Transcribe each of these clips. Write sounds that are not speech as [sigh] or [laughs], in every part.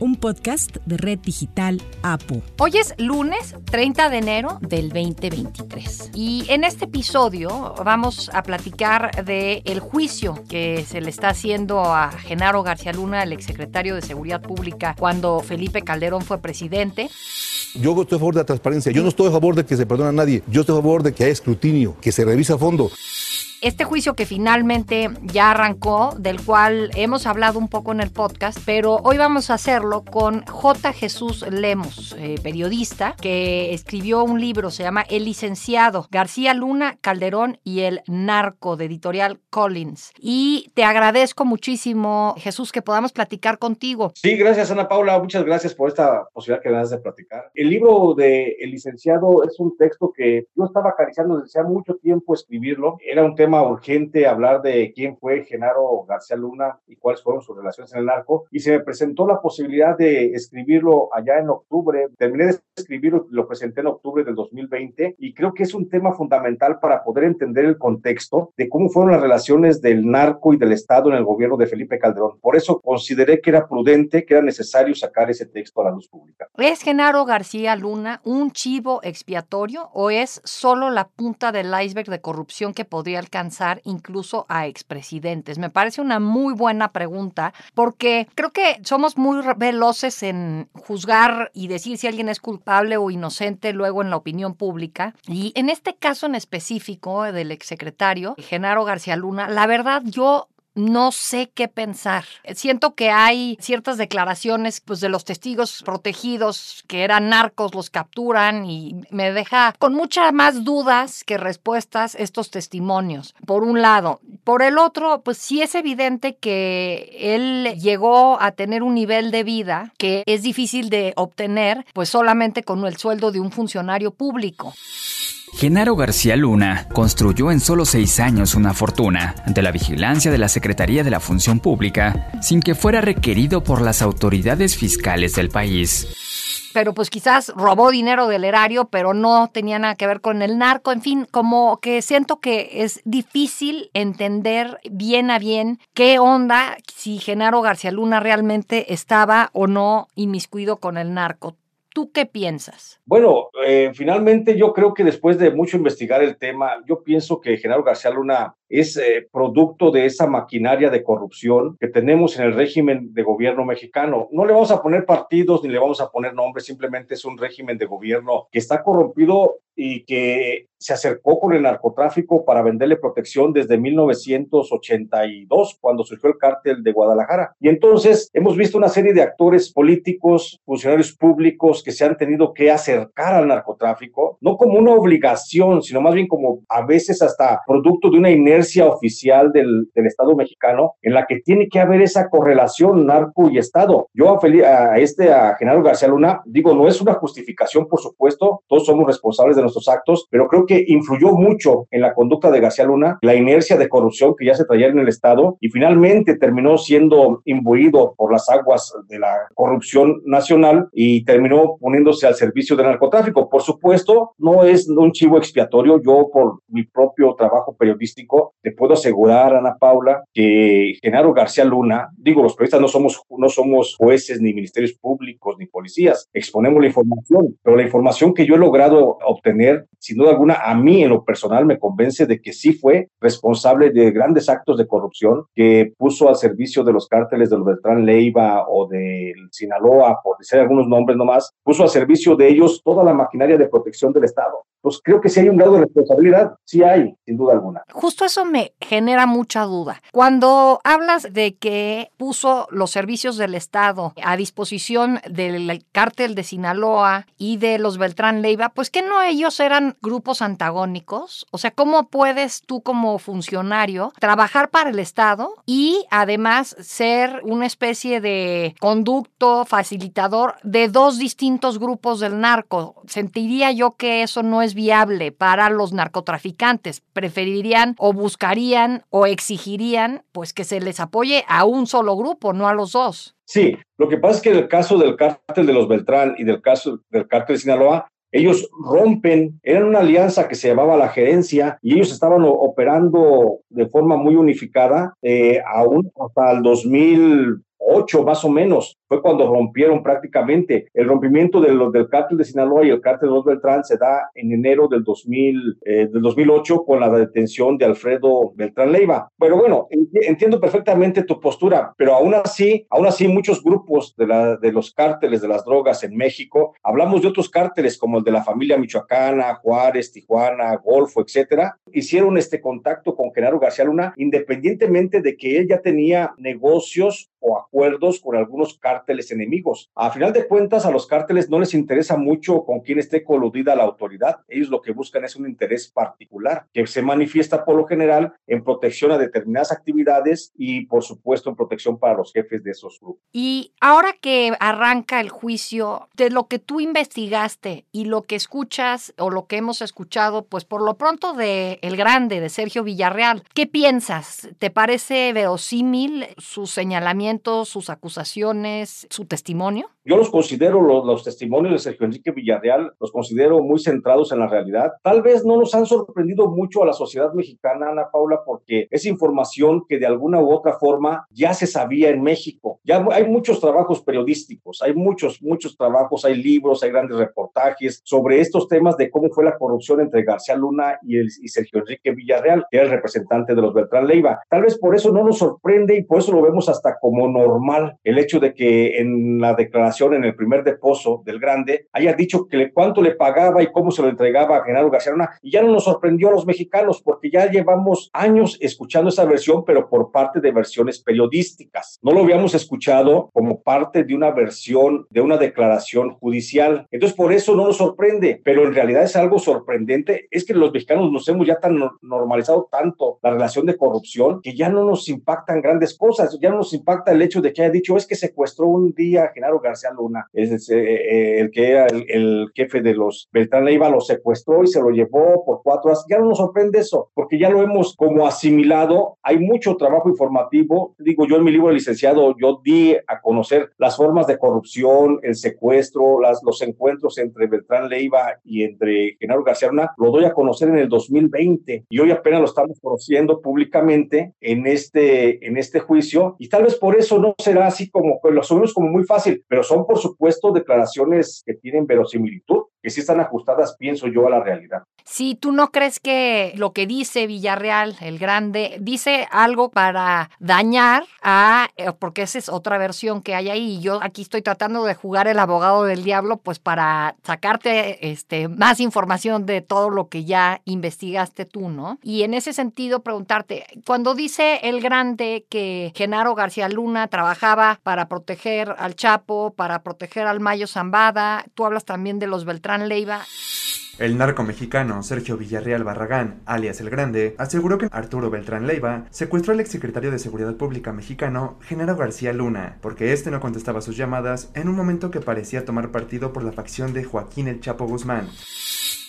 un podcast de Red Digital APU. Hoy es lunes 30 de enero del 2023 y en este episodio vamos a platicar del el juicio que se le está haciendo a Genaro García Luna, el exsecretario de Seguridad Pública, cuando Felipe Calderón fue presidente. Yo estoy a favor de la transparencia, yo no estoy a favor de que se perdone a nadie, yo estoy a favor de que haya escrutinio, que se revise a fondo este juicio que finalmente ya arrancó, del cual hemos hablado un poco en el podcast, pero hoy vamos a hacerlo con J. Jesús Lemos, eh, periodista, que escribió un libro, se llama El licenciado García Luna, Calderón y el narco, de editorial Collins. Y te agradezco muchísimo, Jesús, que podamos platicar contigo. Sí, gracias, Ana Paula. Muchas gracias por esta posibilidad que me das de platicar. El libro de El licenciado es un texto que yo estaba acariciando desde hace mucho tiempo escribirlo. Era un tema urgente hablar de quién fue Genaro García Luna y cuáles fueron sus relaciones en el narco y se me presentó la posibilidad de escribirlo allá en octubre. Terminé de escribirlo, lo presenté en octubre del 2020 y creo que es un tema fundamental para poder entender el contexto de cómo fueron las relaciones del narco y del Estado en el gobierno de Felipe Calderón. Por eso consideré que era prudente, que era necesario sacar ese texto a la luz pública. ¿Es Genaro García Luna un chivo expiatorio o es solo la punta del iceberg de corrupción que podría alcanzar incluso a expresidentes? Me parece una muy buena pregunta porque creo que somos muy veloces en juzgar y decir si alguien es culpable o inocente luego en la opinión pública. Y en este caso en específico del exsecretario Genaro García Luna, la verdad yo no sé qué pensar. Siento que hay ciertas declaraciones pues, de los testigos protegidos que eran narcos, los capturan y me deja con muchas más dudas que respuestas estos testimonios, por un lado. Por el otro, pues sí es evidente que él llegó a tener un nivel de vida que es difícil de obtener pues solamente con el sueldo de un funcionario público. Genaro García Luna construyó en solo seis años una fortuna ante la vigilancia de la Secretaría de la Función Pública sin que fuera requerido por las autoridades fiscales del país pero pues quizás robó dinero del erario, pero no tenía nada que ver con el narco. En fin, como que siento que es difícil entender bien a bien qué onda si Genaro García Luna realmente estaba o no inmiscuido con el narco. ¿Tú qué piensas? Bueno, eh, finalmente yo creo que después de mucho investigar el tema, yo pienso que Genaro García Luna es eh, producto de esa maquinaria de corrupción que tenemos en el régimen de gobierno mexicano. No le vamos a poner partidos ni le vamos a poner nombres, simplemente es un régimen de gobierno que está corrompido y que se acercó con el narcotráfico para venderle protección desde 1982, cuando surgió el cártel de Guadalajara. Y entonces hemos visto una serie de actores políticos, funcionarios públicos que se han tenido que acercar al narcotráfico, no como una obligación, sino más bien como a veces hasta producto de una inercia oficial del, del Estado mexicano, en la que tiene que haber esa correlación narco y Estado. Yo a, a este, a Genaro García Luna, digo, no es una justificación, por supuesto, todos somos responsables de nuestros actos, pero creo que influyó mucho en la conducta de García Luna la inercia de corrupción que ya se traía en el Estado y finalmente terminó siendo imbuido por las aguas de la corrupción nacional y terminó poniéndose al servicio del narcotráfico. Por supuesto, no es un chivo expiatorio. Yo, por mi propio trabajo periodístico, te puedo asegurar, Ana Paula, que Genaro García Luna, digo, los periodistas no somos, no somos jueces, ni ministerios públicos, ni policías, exponemos la información, pero la información que yo he logrado obtener, sin duda alguna, a mí en lo personal me convence de que sí fue responsable de grandes actos de corrupción que puso al servicio de los cárteles del Beltrán Leiva o del Sinaloa, por decir algunos nombres nomás, puso al servicio de ellos toda la maquinaria de protección del Estado. Pues creo que sí hay un grado de responsabilidad, sí hay, sin duda alguna. Justo eso me genera mucha duda. Cuando hablas de que puso los servicios del Estado a disposición del cártel de Sinaloa y de los Beltrán Leiva, pues que no ellos eran grupos antagónicos? O sea, ¿cómo puedes tú como funcionario trabajar para el Estado y además ser una especie de conducto facilitador de dos distintos grupos del narco? Sentiría yo que eso no es viable para los narcotraficantes. Preferirían o buscarían o exigirían pues que se les apoye a un solo grupo, no a los dos. Sí, lo que pasa es que en el caso del cártel de los Beltrán y del caso del cártel de Sinaloa, ellos rompen, eran una alianza que se llamaba la gerencia y ellos estaban operando de forma muy unificada eh, aún hasta el 2000, ocho más o menos, fue cuando rompieron prácticamente. El rompimiento de los del cártel de Sinaloa y el cártel de los Beltrán se da en enero del, 2000, eh, del 2008 con la detención de Alfredo Beltrán Leiva. Pero bueno, entiendo perfectamente tu postura, pero aún así, aún así muchos grupos de, la, de los cárteles de las drogas en México, hablamos de otros cárteles como el de la familia michoacana, Juárez, Tijuana, Golfo, etcétera, hicieron este contacto con Genaro García Luna independientemente de que él ya tenía negocios o acuerdos con algunos cárteles enemigos. A final de cuentas, a los cárteles no les interesa mucho con quién esté coludida la autoridad. Ellos lo que buscan es un interés particular que se manifiesta por lo general en protección a determinadas actividades y, por supuesto, en protección para los jefes de esos grupos. Y ahora que arranca el juicio, de lo que tú investigaste y lo que escuchas o lo que hemos escuchado, pues por lo pronto de El Grande, de Sergio Villarreal, ¿qué piensas? ¿Te parece verosímil su señalamiento? Sus acusaciones, su testimonio? Yo los considero, los, testimonios de Sergio Enrique Villarreal, los considero muy centrados en la realidad. Tal vez no nos han sorprendido mucho a la sociedad mexicana, Ana Paula, porque es información que de alguna u otra forma ya se sabía en México. Ya hay muchos trabajos periodísticos, hay muchos, muchos trabajos, hay libros, hay grandes reportajes sobre estos temas de cómo fue la corrupción entre García Luna y, el, y Sergio Enrique Villarreal, que era el representante de los Beltrán Leiva. Tal vez por eso no nos sorprende y por eso lo vemos hasta como normal el hecho de que en la declaración en el primer deposo del Grande haya dicho que cuánto le pagaba y cómo se lo entregaba a Genaro García Luna. Y ya no nos sorprendió a los mexicanos porque ya llevamos años escuchando esa versión, pero por parte de versiones periodísticas. No lo habíamos escuchado como parte de una versión de una declaración judicial. Entonces, por eso no nos sorprende, pero en realidad es algo sorprendente. Es que los mexicanos nos hemos ya tan normalizado tanto la relación de corrupción que ya no nos impactan grandes cosas. Ya no nos impacta el hecho de que haya dicho es que secuestró un día a Genaro García Luna, es eh, eh, el que era el, jefe de los Beltrán Leiva, lo secuestró y se lo llevó por cuatro horas. Ya no nos sorprende eso, porque ya lo hemos como asimilado. Hay mucho trabajo informativo. Digo, yo en mi libro licenciado, yo di a conocer las formas de corrupción, el secuestro, las, los encuentros entre Beltrán Leiva y entre Genaro García Luna. Lo doy a conocer en el 2020 y hoy apenas lo estamos conociendo públicamente en este, en este juicio. Y tal vez por eso no será así como, pues lo asumimos como muy fácil, pero son por supuesto declaraciones que tienen verosimilitud que sí están ajustadas, pienso yo, a la realidad. Si tú no crees que lo que dice Villarreal, el grande, dice algo para dañar a, eh, porque esa es otra versión que hay ahí, y yo aquí estoy tratando de jugar el abogado del diablo, pues para sacarte este, más información de todo lo que ya investigaste tú, ¿no? Y en ese sentido, preguntarte, cuando dice el grande que Genaro García Luna trabajaba para proteger al Chapo, para proteger al Mayo Zambada, tú hablas también de los Beltrán Leiva. El narco mexicano Sergio Villarreal Barragán, alias El Grande, aseguró que Arturo Beltrán Leiva secuestró al exsecretario de Seguridad Pública mexicano, Genaro García Luna, porque este no contestaba sus llamadas en un momento que parecía tomar partido por la facción de Joaquín El Chapo Guzmán.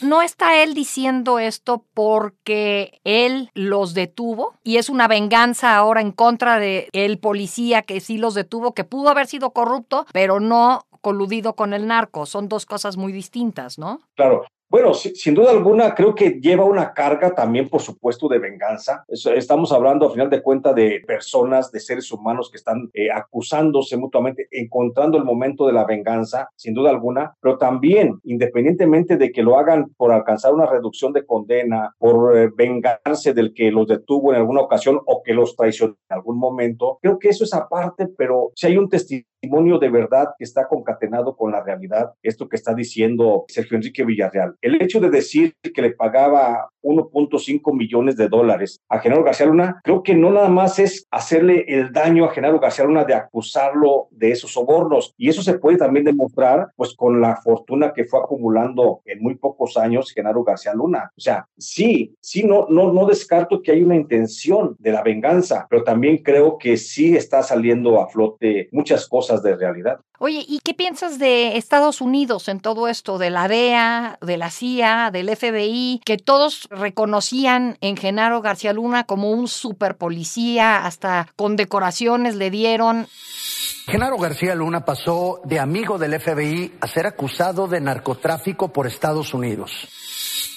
¿No está él diciendo esto porque él los detuvo y es una venganza ahora en contra de el policía que sí los detuvo, que pudo haber sido corrupto, pero no coludido con el narco. Son dos cosas muy distintas, ¿no? Claro. Bueno, sin duda alguna, creo que lleva una carga también, por supuesto, de venganza. Estamos hablando, a final de cuentas, de personas, de seres humanos que están eh, acusándose mutuamente, encontrando el momento de la venganza, sin duda alguna, pero también, independientemente de que lo hagan por alcanzar una reducción de condena, por eh, vengarse del que los detuvo en alguna ocasión o que los traicionó en algún momento, creo que eso es aparte, pero si hay un testimonio testimonio de verdad que está concatenado con la realidad, esto que está diciendo Sergio Enrique Villarreal. El hecho de decir que le pagaba 1.5 millones de dólares a Genaro García Luna, creo que no nada más es hacerle el daño a Genaro García Luna de acusarlo de esos sobornos, y eso se puede también demostrar pues con la fortuna que fue acumulando en muy pocos años Genaro García Luna. O sea, sí, sí, no, no, no descarto que hay una intención de la venganza, pero también creo que sí está saliendo a flote muchas cosas de realidad. Oye, ¿y qué piensas de Estados Unidos en todo esto, de la DEA, de la CIA, del FBI, que todos reconocían en Genaro García Luna como un super policía, hasta condecoraciones le dieron? Genaro García Luna pasó de amigo del FBI a ser acusado de narcotráfico por Estados Unidos.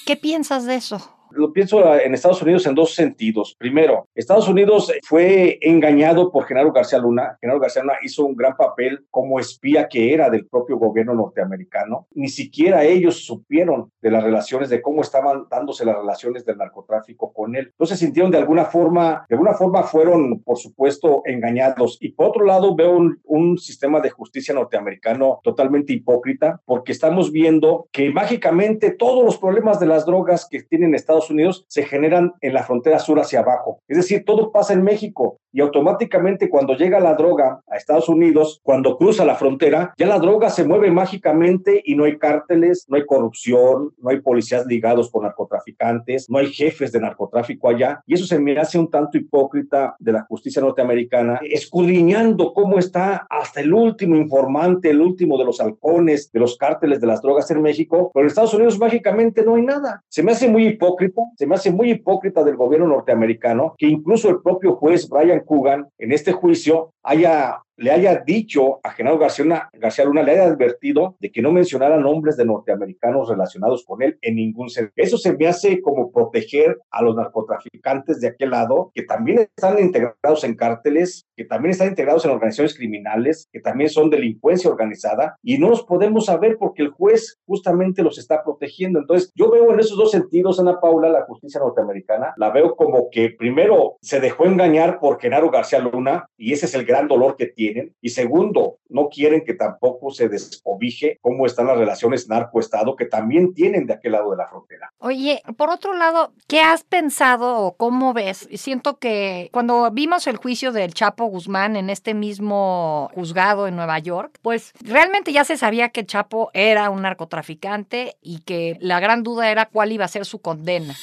¿Qué piensas de eso? Lo pienso en Estados Unidos en dos sentidos. Primero, Estados Unidos fue engañado por Genaro García Luna. Genaro García Luna hizo un gran papel como espía que era del propio gobierno norteamericano. Ni siquiera ellos supieron de las relaciones, de cómo estaban dándose las relaciones del narcotráfico con él. Entonces sintieron de alguna forma, de alguna forma fueron, por supuesto, engañados. Y por otro lado, veo un, un sistema de justicia norteamericano totalmente hipócrita, porque estamos viendo que mágicamente todos los problemas de las drogas que tienen Estados Unidos se generan en la frontera sur hacia abajo. Es decir, todo pasa en México y automáticamente cuando llega la droga a Estados Unidos, cuando cruza la frontera, ya la droga se mueve mágicamente y no hay cárteles, no hay corrupción, no hay policías ligados con narcotraficantes, no hay jefes de narcotráfico allá. Y eso se me hace un tanto hipócrita de la justicia norteamericana, escudriñando cómo está hasta el último informante, el último de los halcones, de los cárteles de las drogas en México, pero en Estados Unidos mágicamente no hay nada. Se me hace muy hipócrita se me hace muy hipócrita del gobierno norteamericano que incluso el propio juez Brian Coogan en este juicio haya le haya dicho a Genaro García, García Luna, le haya advertido de que no mencionara nombres de norteamericanos relacionados con él en ningún sentido. Eso se me hace como proteger a los narcotraficantes de aquel lado, que también están integrados en cárteles, que también están integrados en organizaciones criminales, que también son delincuencia organizada, y no los podemos saber porque el juez justamente los está protegiendo. Entonces, yo veo en esos dos sentidos, Ana Paula, la justicia norteamericana, la veo como que primero se dejó engañar por Genaro García Luna, y ese es el gran dolor que tiene y segundo, no quieren que tampoco se descobije cómo están las relaciones narco-estado que también tienen de aquel lado de la frontera. Oye, por otro lado, ¿qué has pensado o cómo ves? Siento que cuando vimos el juicio del Chapo Guzmán en este mismo juzgado en Nueva York, pues realmente ya se sabía que Chapo era un narcotraficante y que la gran duda era cuál iba a ser su condena.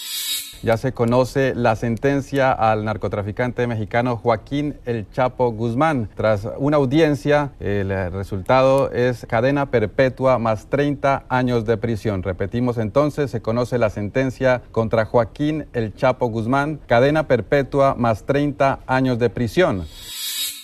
Ya se conoce la sentencia al narcotraficante mexicano Joaquín El Chapo Guzmán. Tras una audiencia, el resultado es cadena perpetua más 30 años de prisión. Repetimos entonces, se conoce la sentencia contra Joaquín El Chapo Guzmán, cadena perpetua más 30 años de prisión.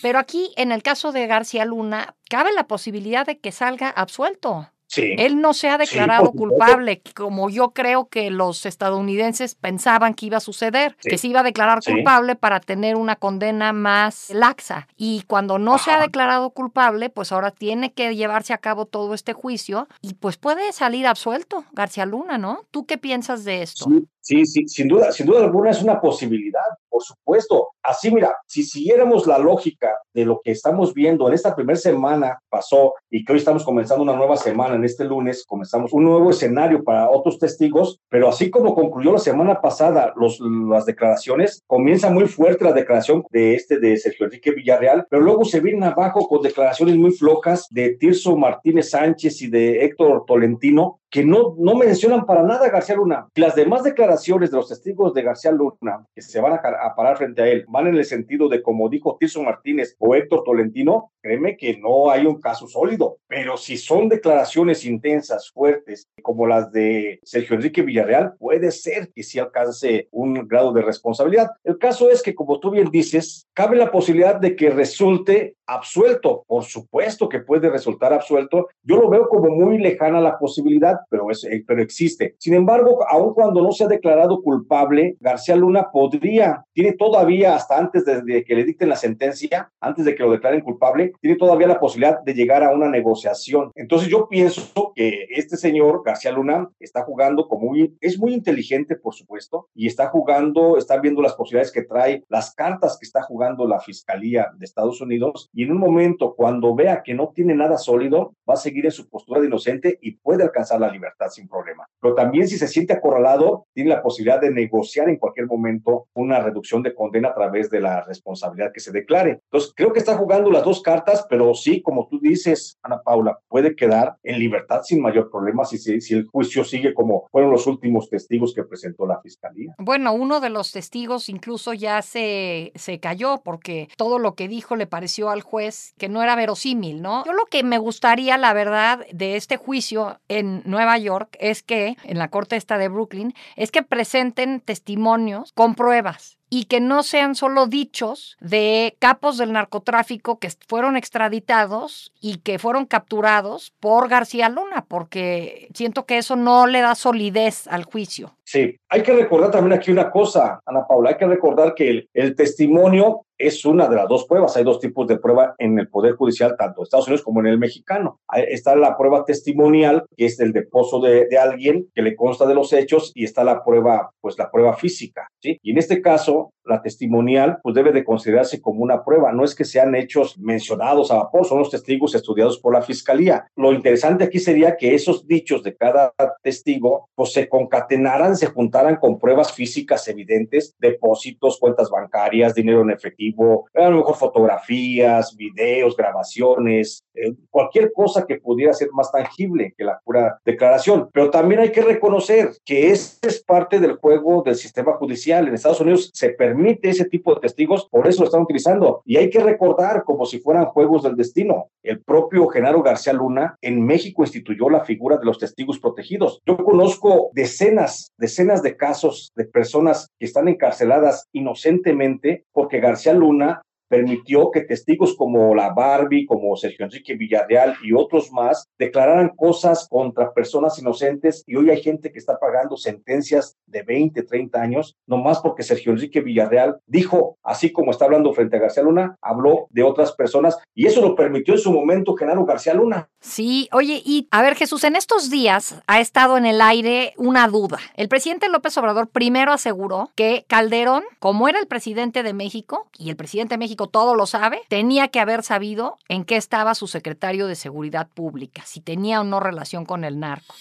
Pero aquí, en el caso de García Luna, cabe la posibilidad de que salga absuelto. Él no se ha declarado culpable, como yo creo que los estadounidenses pensaban que iba a suceder, que se iba a declarar culpable para tener una condena más laxa. Y cuando no se ha declarado culpable, pues ahora tiene que llevarse a cabo todo este juicio y pues puede salir absuelto García Luna, ¿no? ¿Tú qué piensas de esto? Sí, sí, sin duda, sin duda alguna es una posibilidad, por supuesto. Así, mira, si siguiéramos la lógica de lo que estamos viendo en esta primera semana pasó y que hoy estamos comenzando una nueva semana, en este lunes comenzamos un nuevo escenario para otros testigos, pero así como concluyó la semana pasada los, las declaraciones, comienza muy fuerte la declaración de este de Sergio Enrique Villarreal, pero luego se vienen abajo con declaraciones muy flocas de Tirso Martínez Sánchez y de Héctor Tolentino, que no, no mencionan para nada a García Luna. Las demás declaraciones de los testigos de García Luna, que se van a, parar frente a él, van en el sentido de, como dijo Tirso Martínez o Héctor Tolentino, créeme que no hay un caso sólido. Pero si son declaraciones intensas, fuertes, como las de Sergio Enrique Villarreal, puede ser que sí alcance un grado de responsabilidad. El caso es que, como tú bien dices, cabe la posibilidad de que resulte absuelto. Por supuesto que puede resultar absuelto. Yo lo veo como muy lejana la posibilidad pero, es, eh, pero existe. Sin embargo, aun cuando no se ha declarado culpable, García Luna podría, tiene todavía hasta antes de, que le dicten la sentencia, antes de que lo declaren culpable, tiene todavía la posibilidad de llegar a una negociación. Entonces yo pienso que este señor García Luna está jugando como muy, es muy inteligente, por supuesto, y está jugando, está viendo las posibilidades que trae, las cartas que está jugando la Fiscalía de Estados Unidos, y en un momento cuando vea que no tiene nada sólido, va a seguir en su postura de inocente y puede alcanzar la libertad sin problema. Pero también si se siente acorralado, tiene la posibilidad de negociar en cualquier momento una reducción de condena a través de la responsabilidad que se declare. Entonces, creo que está jugando las dos cartas, pero sí, como tú dices, Ana Paula, puede quedar en libertad sin mayor problema si, si el juicio sigue como fueron los últimos testigos que presentó la fiscalía. Bueno, uno de los testigos incluso ya se, se cayó porque todo lo que dijo le pareció al juez que no era verosímil, ¿no? Yo lo que me gustaría, la verdad, de este juicio en Nueva York es que, en la corte esta de Brooklyn, es que presenten testimonios con pruebas y que no sean solo dichos de capos del narcotráfico que fueron extraditados y que fueron capturados por García Luna, porque siento que eso no le da solidez al juicio. Sí, hay que recordar también aquí una cosa, Ana Paula, hay que recordar que el, el testimonio es una de las dos pruebas. Hay dos tipos de prueba en el Poder Judicial, tanto en Estados Unidos como en el mexicano. Está la prueba testimonial, que es el deposo de, alguien que le consta de los hechos, y está la prueba, pues la prueba física. ¿sí? Y en este caso, la testimonial, pues debe de considerarse como una prueba. No es que sean hechos mencionados a vapor, son los testigos estudiados por la Fiscalía. Lo interesante aquí sería que esos dichos de cada testigo, pues se concatenaran, se juntaran con pruebas físicas evidentes, depósitos, cuentas bancarias, dinero en efectivo, a lo mejor fotografías, videos, grabaciones, eh, cualquier cosa que pudiera ser más tangible que la pura declaración. Pero también hay que reconocer que este es parte del juego del sistema judicial. En Estados Unidos se permite ese tipo de testigos, por eso lo están utilizando. Y hay que recordar como si fueran juegos del destino. El propio Genaro García Luna en México instituyó la figura de los testigos protegidos. Yo conozco decenas, decenas de casos de personas que están encarceladas inocentemente porque García Luna permitió que testigos como la Barbie, como Sergio Enrique Villarreal y otros más declararan cosas contra personas inocentes y hoy hay gente que está pagando sentencias de 20, 30 años, nomás porque Sergio Enrique Villarreal dijo, así como está hablando frente a García Luna, habló de otras personas y eso lo permitió en su momento Genaro García Luna. Sí, oye, y a ver Jesús, en estos días ha estado en el aire una duda. El presidente López Obrador primero aseguró que Calderón, como era el presidente de México y el presidente de México todo lo sabe, tenía que haber sabido en qué estaba su secretario de Seguridad Pública, si tenía o no relación con el narco.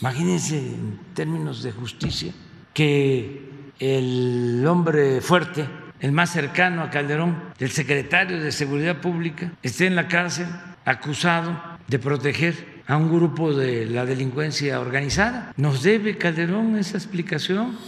Imagínense en términos de justicia que el hombre fuerte, el más cercano a Calderón, el secretario de Seguridad Pública, esté en la cárcel acusado de proteger a un grupo de la delincuencia organizada. ¿Nos debe Calderón esa explicación?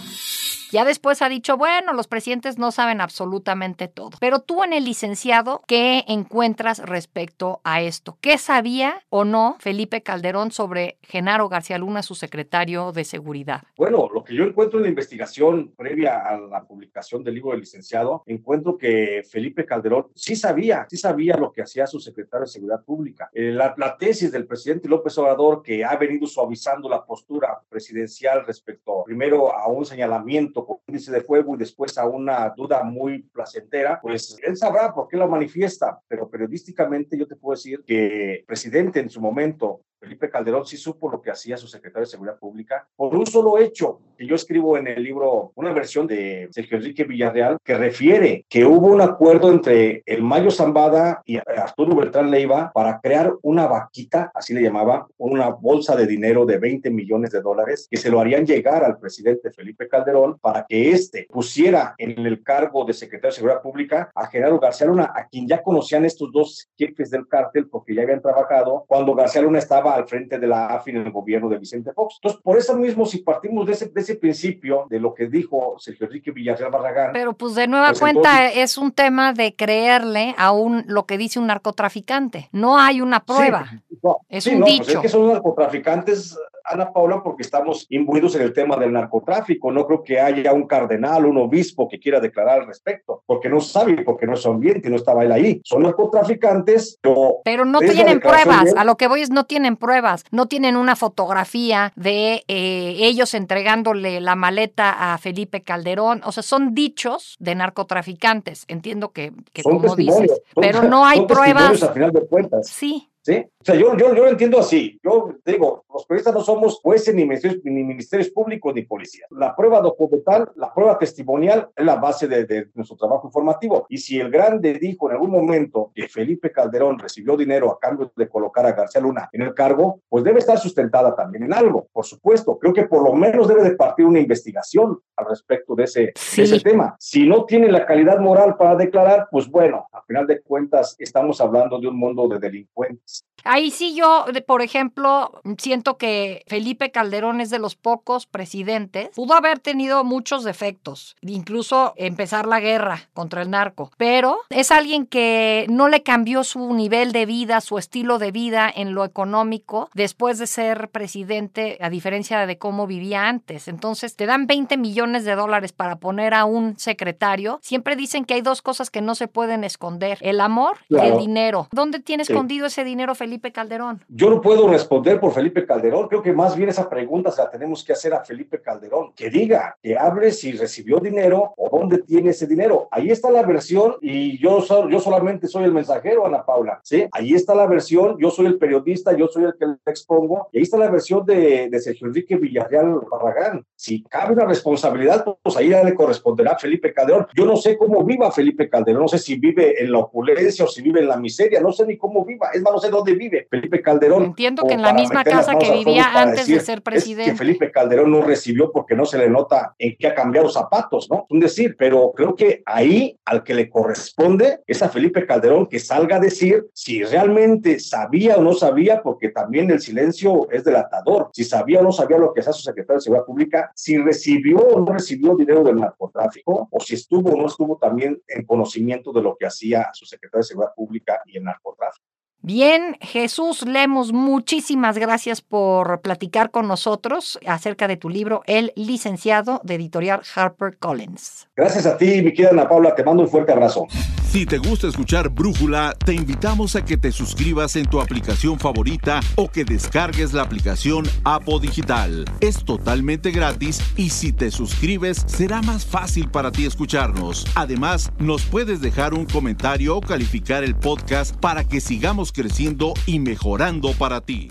Ya después ha dicho, bueno, los presidentes no saben absolutamente todo. Pero tú en el licenciado, ¿qué encuentras respecto a esto? ¿Qué sabía o no Felipe Calderón sobre Genaro García Luna, su secretario de Seguridad? Bueno, lo que yo encuentro en la investigación previa a la publicación del libro del licenciado, encuentro que Felipe Calderón sí sabía, sí sabía lo que hacía su secretario de Seguridad Pública. Eh, la, la tesis del presidente López Obrador, que ha venido suavizando la postura presidencial respecto primero a un señalamiento con índice de fuego y después a una duda muy placentera, pues él sabrá por qué lo manifiesta, pero periodísticamente yo te puedo decir que el presidente en su momento Felipe Calderón sí supo lo que hacía su secretario de Seguridad Pública por un solo hecho que yo escribo en el libro, una versión de Sergio Enrique Villarreal, que refiere que hubo un acuerdo entre el Mayo Zambada y Arturo Beltrán Leiva para crear una vaquita, así le llamaba, una bolsa de dinero de 20 millones de dólares que se lo harían llegar al presidente Felipe Calderón para que éste pusiera en el cargo de secretario de Seguridad Pública a Genaro García Luna, a quien ya conocían estos dos jefes del cártel porque ya habían trabajado cuando García Luna estaba al frente de la AFI en el gobierno de Vicente Fox. Entonces, por eso mismo, si partimos de ese, de ese principio, de lo que dijo Sergio Enrique Villarreal Barragán. Pero pues de nueva pues, cuenta entonces, es un tema de creerle a un, lo que dice un narcotraficante. No hay una prueba. Sí, no, es sí, un no, dicho. Pues es que son narcotraficantes Ana Paula, porque estamos imbuidos en el tema del narcotráfico. No creo que haya un cardenal, un obispo que quiera declarar al respecto, porque no sabe, porque no es ambiente, no estaba él ahí. Son narcotraficantes, pero... Pero no tienen pruebas, a lo que voy es no tienen pruebas, no tienen una fotografía de eh, ellos entregándole la maleta a Felipe Calderón, o sea, son dichos de narcotraficantes, entiendo que, que como dices, pero no [laughs] hay pruebas. Al final de cuentas. Sí, ¿Sí? O sea, yo, yo, yo lo entiendo así. Yo digo, los periodistas no somos jueces ni ministerios, ni ministerios públicos ni policías. La prueba documental, la prueba testimonial es la base de, de, nuestro trabajo informativo. Y si el grande dijo en algún momento que Felipe Calderón recibió dinero a cambio de colocar a García Luna en el cargo, pues debe estar sustentada también en algo, por supuesto. Creo que por lo menos debe de partir una investigación al respecto de ese, sí. de ese tema. Si no tiene la calidad moral para declarar, pues bueno, al final de cuentas estamos hablando de un mundo de delincuentes. Ahí sí yo, por ejemplo, siento que Felipe Calderón es de los pocos presidentes. Pudo haber tenido muchos defectos, incluso empezar la guerra contra el narco, pero es alguien que no le cambió su nivel de vida, su estilo de vida en lo económico después de ser presidente, a diferencia de cómo vivía antes. Entonces, te dan 20 millones de dólares para poner a un secretario. Siempre dicen que hay dos cosas que no se pueden esconder, el amor claro. y el dinero. ¿Dónde tiene sí. escondido ese dinero Felipe? Calderón? Yo no puedo responder por Felipe Calderón. Creo que más bien esa pregunta se la tenemos que hacer a Felipe Calderón. Que diga, que hable si recibió dinero o dónde tiene ese dinero. Ahí está la versión y yo, yo solamente soy el mensajero, Ana Paula. ¿sí? Ahí está la versión, yo soy el periodista, yo soy el que le expongo. Y ahí está la versión de, Sergio Enrique Villarreal Barragán. Si cabe una responsabilidad, pues ahí le corresponderá a Felipe Calderón. Yo no sé cómo viva Felipe Calderón. No sé si vive en la opulencia o si vive en la miseria. No sé ni cómo viva. Es más, no sé dónde vive Felipe Calderón. Entiendo que en la misma casa que vivía antes de ser presidente. Es que Felipe Calderón no recibió porque no se le nota en qué ha cambiado zapatos, ¿no? Un decir, pero creo que ahí al que le corresponde es a Felipe Calderón que salga a decir si realmente sabía o no sabía, porque también el silencio es delatador, si sabía o no sabía lo que hacía su secretario de Seguridad Pública, si recibió o no recibió dinero del narcotráfico, o si estuvo o no estuvo también en conocimiento de lo que hacía su secretario de Seguridad Pública y el narcotráfico. Bien, Jesús Lemos, muchísimas gracias por platicar con nosotros acerca de tu libro El licenciado de editorial Harper Collins. Gracias a ti, mi querida Ana Paula, te mando un fuerte abrazo. Si te gusta escuchar Brújula, te invitamos a que te suscribas en tu aplicación favorita o que descargues la aplicación Apo Digital. Es totalmente gratis y si te suscribes será más fácil para ti escucharnos. Además, nos puedes dejar un comentario o calificar el podcast para que sigamos creciendo y mejorando para ti.